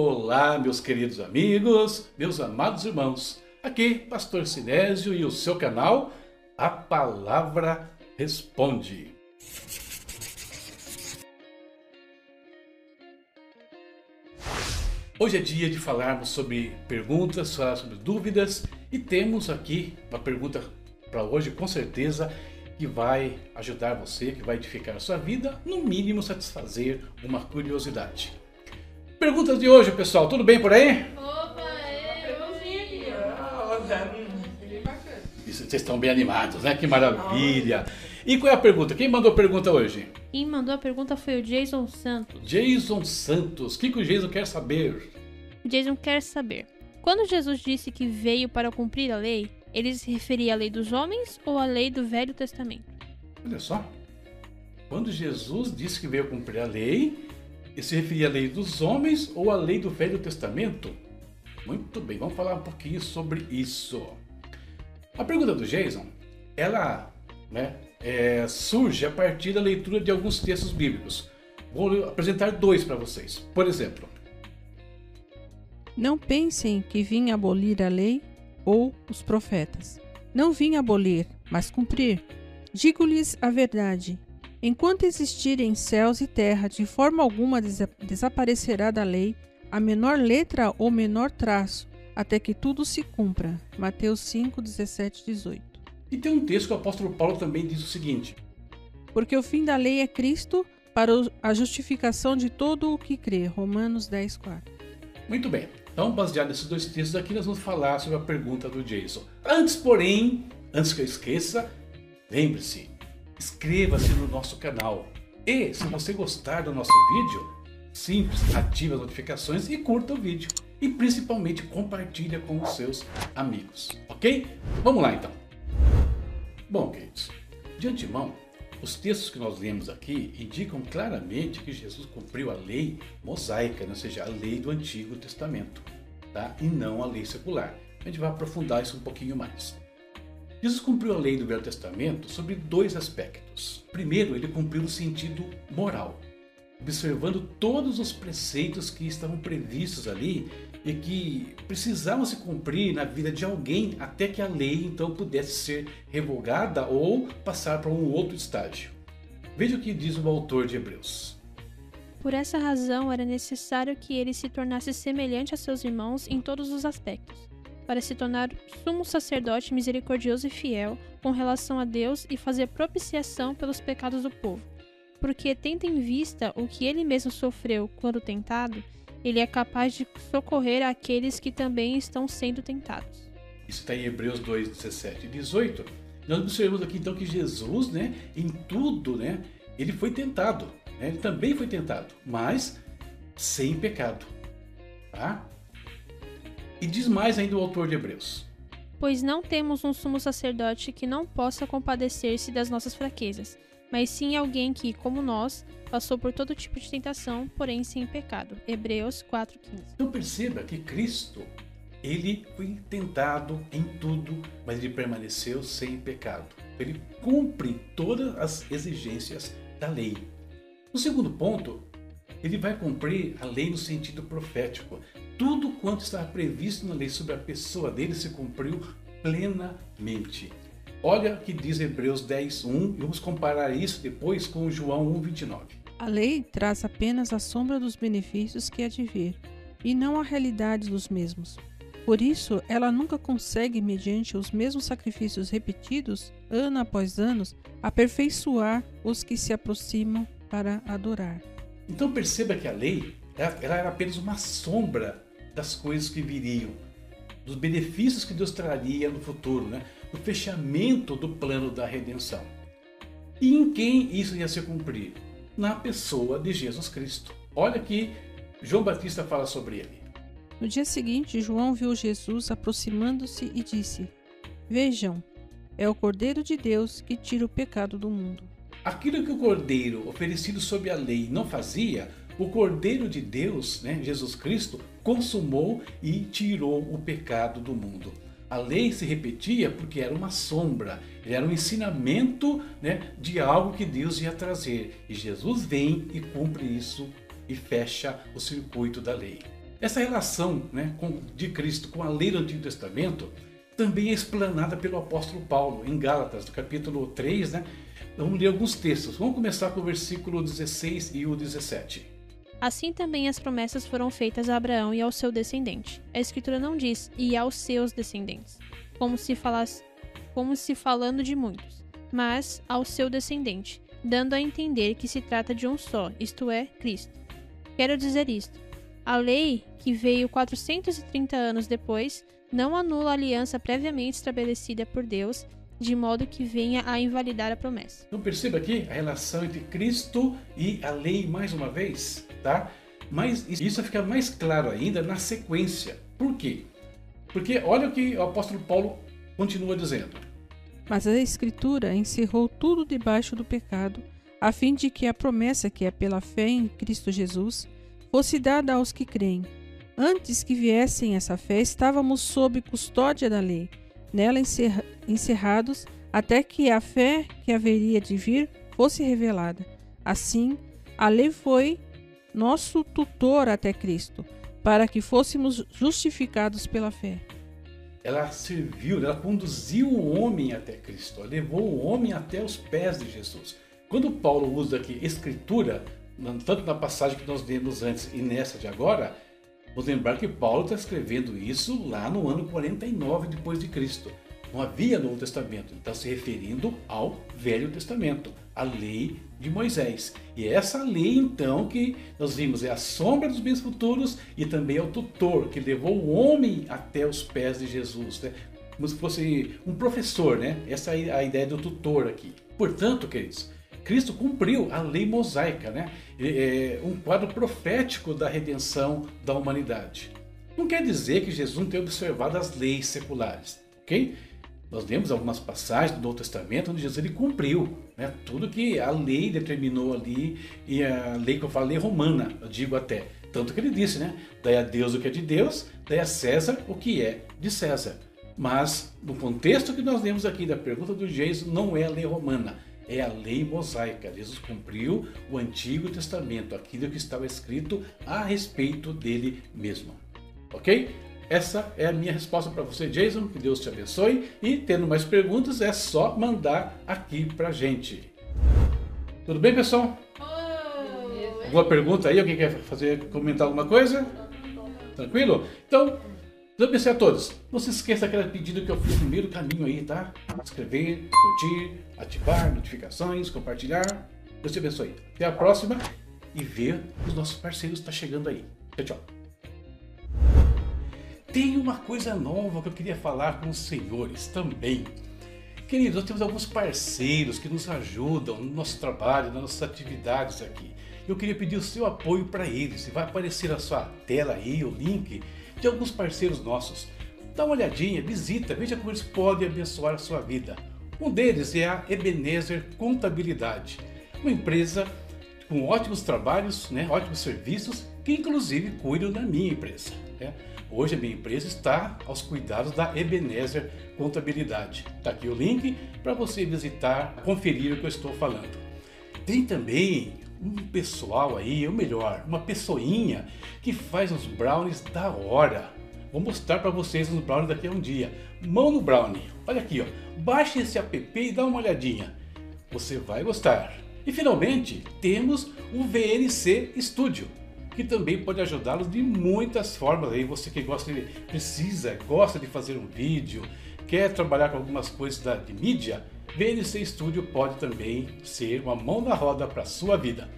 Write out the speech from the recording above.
Olá, meus queridos amigos, meus amados irmãos. Aqui, Pastor Sinésio e o seu canal A Palavra Responde. Hoje é dia de falarmos sobre perguntas, falar sobre dúvidas e temos aqui uma pergunta para hoje, com certeza, que vai ajudar você, que vai edificar a sua vida, no mínimo satisfazer uma curiosidade. Perguntas de hoje, pessoal, tudo bem por aí? Opa, é, eu vim aqui. Isso, Vocês estão bem animados, né? Que maravilha! E qual é a pergunta? Quem mandou a pergunta hoje? Quem mandou a pergunta foi o Jason Santos. Jason Santos. O que, que o Jason quer saber? O Jason quer saber: quando Jesus disse que veio para cumprir a lei, ele se referia à lei dos homens ou à lei do Velho Testamento? Olha só. Quando Jesus disse que veio cumprir a lei, se referia à lei dos homens ou à lei do Velho Testamento? Muito bem, vamos falar um pouquinho sobre isso. A pergunta do Jason, ela né, é, surge a partir da leitura de alguns textos bíblicos. Vou apresentar dois para vocês. Por exemplo, Não pensem que vim abolir a lei ou os profetas. Não vim abolir, mas cumprir. Digo-lhes a verdade. Enquanto existirem céus e terra, de forma alguma desa- desaparecerá da lei a menor letra ou menor traço, até que tudo se cumpra. Mateus 5, 17, 18. e tem um texto que o apóstolo Paulo também diz o seguinte: Porque o fim da lei é Cristo para a justificação de todo o que crê. Romanos 10, 4. Muito bem. Então, baseado nesses dois textos aqui, nós vamos falar sobre a pergunta do Jason. Antes, porém, antes que eu esqueça, lembre-se, inscreva-se no nosso canal. E, se você gostar do nosso vídeo, simples, ative as notificações e curta o vídeo. E principalmente compartilha com os seus amigos, ok? Vamos lá então. Bom, queridos, de antemão, os textos que nós lemos aqui indicam claramente que Jesus cumpriu a lei mosaica, né? ou seja, a lei do Antigo Testamento, tá? e não a lei secular. A gente vai aprofundar isso um pouquinho mais. Jesus cumpriu a lei do Velho Testamento sobre dois aspectos. Primeiro, ele cumpriu no sentido moral, observando todos os preceitos que estavam previstos ali e que precisavam se cumprir na vida de alguém até que a lei então pudesse ser revogada ou passar para um outro estágio. Veja o que diz o autor de Hebreus. Por essa razão, era necessário que ele se tornasse semelhante a seus irmãos em todos os aspectos, para se tornar sumo sacerdote misericordioso e fiel com relação a Deus e fazer propiciação pelos pecados do povo. Porque, tendo em vista o que ele mesmo sofreu quando tentado, ele é capaz de socorrer aqueles que também estão sendo tentados. Isso está em Hebreus 2, 17 e 18. Nós observamos aqui então que Jesus, né, em tudo, né, ele foi tentado. né, ele também foi tentado, mas sem pecado. Tá? E diz mais ainda o autor de Hebreus. Pois não temos um sumo sacerdote que não possa compadecer-se das nossas fraquezas, mas sim alguém que, como nós, passou por todo tipo de tentação, porém sem pecado. Hebreus 4,15. Então perceba que Cristo, ele foi tentado em tudo, mas ele permaneceu sem pecado. Ele cumpre todas as exigências da lei. No segundo ponto, ele vai cumprir a lei no sentido profético. Tudo quanto estava previsto na lei sobre a pessoa dele se cumpriu plenamente. Olha o que diz Hebreus 10, 1 e vamos comparar isso depois com João 1, 29. A lei traz apenas a sombra dos benefícios que há de vir, e não a realidade dos mesmos. Por isso, ela nunca consegue, mediante os mesmos sacrifícios repetidos, ano após ano, aperfeiçoar os que se aproximam para adorar. Então perceba que a lei ela, ela era apenas uma sombra das coisas que viriam, dos benefícios que Deus traria no futuro, né? do fechamento do plano da redenção. E em quem isso ia se cumprir? Na pessoa de Jesus Cristo. Olha que João Batista fala sobre ele. No dia seguinte, João viu Jesus aproximando-se e disse: Vejam, é o Cordeiro de Deus que tira o pecado do mundo. Aquilo que o Cordeiro oferecido sob a lei não fazia, o Cordeiro de Deus, né, Jesus Cristo, consumou e tirou o pecado do mundo. A lei se repetia porque era uma sombra, era um ensinamento né, de algo que Deus ia trazer. E Jesus vem e cumpre isso e fecha o circuito da lei. Essa relação né, com, de Cristo com a lei do Antigo Testamento também é explanada pelo apóstolo Paulo em Gálatas, no capítulo 3, né? Vamos ler alguns textos. Vamos começar com o versículo 16 e o 17. Assim também as promessas foram feitas a Abraão e ao seu descendente. A escritura não diz e aos seus descendentes, como se falasse, como se falando de muitos, mas ao seu descendente, dando a entender que se trata de um só, isto é, Cristo. Quero dizer isto: a lei, que veio 430 anos depois, não anula a aliança previamente estabelecida por Deus, de modo que venha a invalidar a promessa. Então perceba aqui a relação entre Cristo e a lei mais uma vez, tá? Mas isso fica mais claro ainda na sequência. Por quê? Porque olha o que o apóstolo Paulo continua dizendo. Mas a Escritura encerrou tudo debaixo do pecado, a fim de que a promessa que é pela fé em Cristo Jesus fosse dada aos que creem. Antes que viessem essa fé, estávamos sob custódia da lei, nela encerrados, até que a fé que haveria de vir fosse revelada. Assim, a lei foi nosso tutor até Cristo, para que fôssemos justificados pela fé. Ela serviu, ela conduziu o homem até Cristo, levou o homem até os pés de Jesus. Quando Paulo usa aqui escritura, tanto na passagem que nós lemos antes e nessa de agora, Vamos lembrar que Paulo está escrevendo isso lá no ano 49 depois de Cristo. Não havia Novo Testamento, ele está se referindo ao Velho Testamento, a lei de Moisés. E essa lei, então, que nós vimos é a sombra dos bens futuros e também é o tutor que levou o homem até os pés de Jesus, né? como se fosse um professor, né? Essa é a ideia do tutor aqui. Portanto, queridos, Cristo cumpriu a lei mosaica, né? É um quadro profético da redenção da humanidade. Não quer dizer que Jesus não tenha observado as leis seculares, ok? Nós vemos algumas passagens do Novo Testamento onde Jesus ele cumpriu né, tudo que a lei determinou ali, e a lei que eu falei romana, eu digo até. Tanto que ele disse, né? Dai a Deus o que é de Deus, dai a César o que é de César. Mas, no contexto que nós lemos aqui da pergunta do Jesus, não é a lei romana, é a lei mosaica. Jesus cumpriu o Antigo Testamento, aquilo que estava escrito a respeito dele mesmo. Ok? Essa é a minha resposta para você, Jason. Que Deus te abençoe. E tendo mais perguntas, é só mandar aqui para gente. Tudo bem, pessoal? Alguma pergunta aí? Alguém quer fazer, comentar alguma coisa? Tranquilo? Então, Deus abençoe a todos. Não se esqueça aquele pedido que eu fiz no meio do caminho aí, tá? Inscrever, curtir, ativar notificações, compartilhar. Deus te abençoe. Até a próxima e ver os nossos parceiros está chegando aí. Tchau, tchau. Tem uma coisa nova que eu queria falar com os senhores também. Queridos, nós temos alguns parceiros que nos ajudam no nosso trabalho, nas nossas atividades aqui. Eu queria pedir o seu apoio para eles. Vai aparecer na sua tela aí o link de alguns parceiros nossos. Dá uma olhadinha, visita, veja como eles podem abençoar a sua vida. Um deles é a Ebenezer Contabilidade, uma empresa com ótimos trabalhos, né, ótimos serviços, que inclusive cuidam da minha empresa. Né? Hoje a minha empresa está aos cuidados da Ebenezer Contabilidade. Está aqui o link para você visitar, conferir o que eu estou falando. Tem também um pessoal aí, ou melhor, uma pessoinha que faz uns brownies da hora. Vou mostrar para vocês os brownies daqui a um dia. Mão no brownie. Olha aqui, ó. Baixe esse app e dá uma olhadinha. Você vai gostar. E finalmente, temos o VNC Studio, que também pode ajudá-los de muitas formas. Aí você que gosta de, precisa, gosta de fazer um vídeo, quer trabalhar com algumas coisas da, de mídia, VNC Studio pode também ser uma mão na roda para sua vida.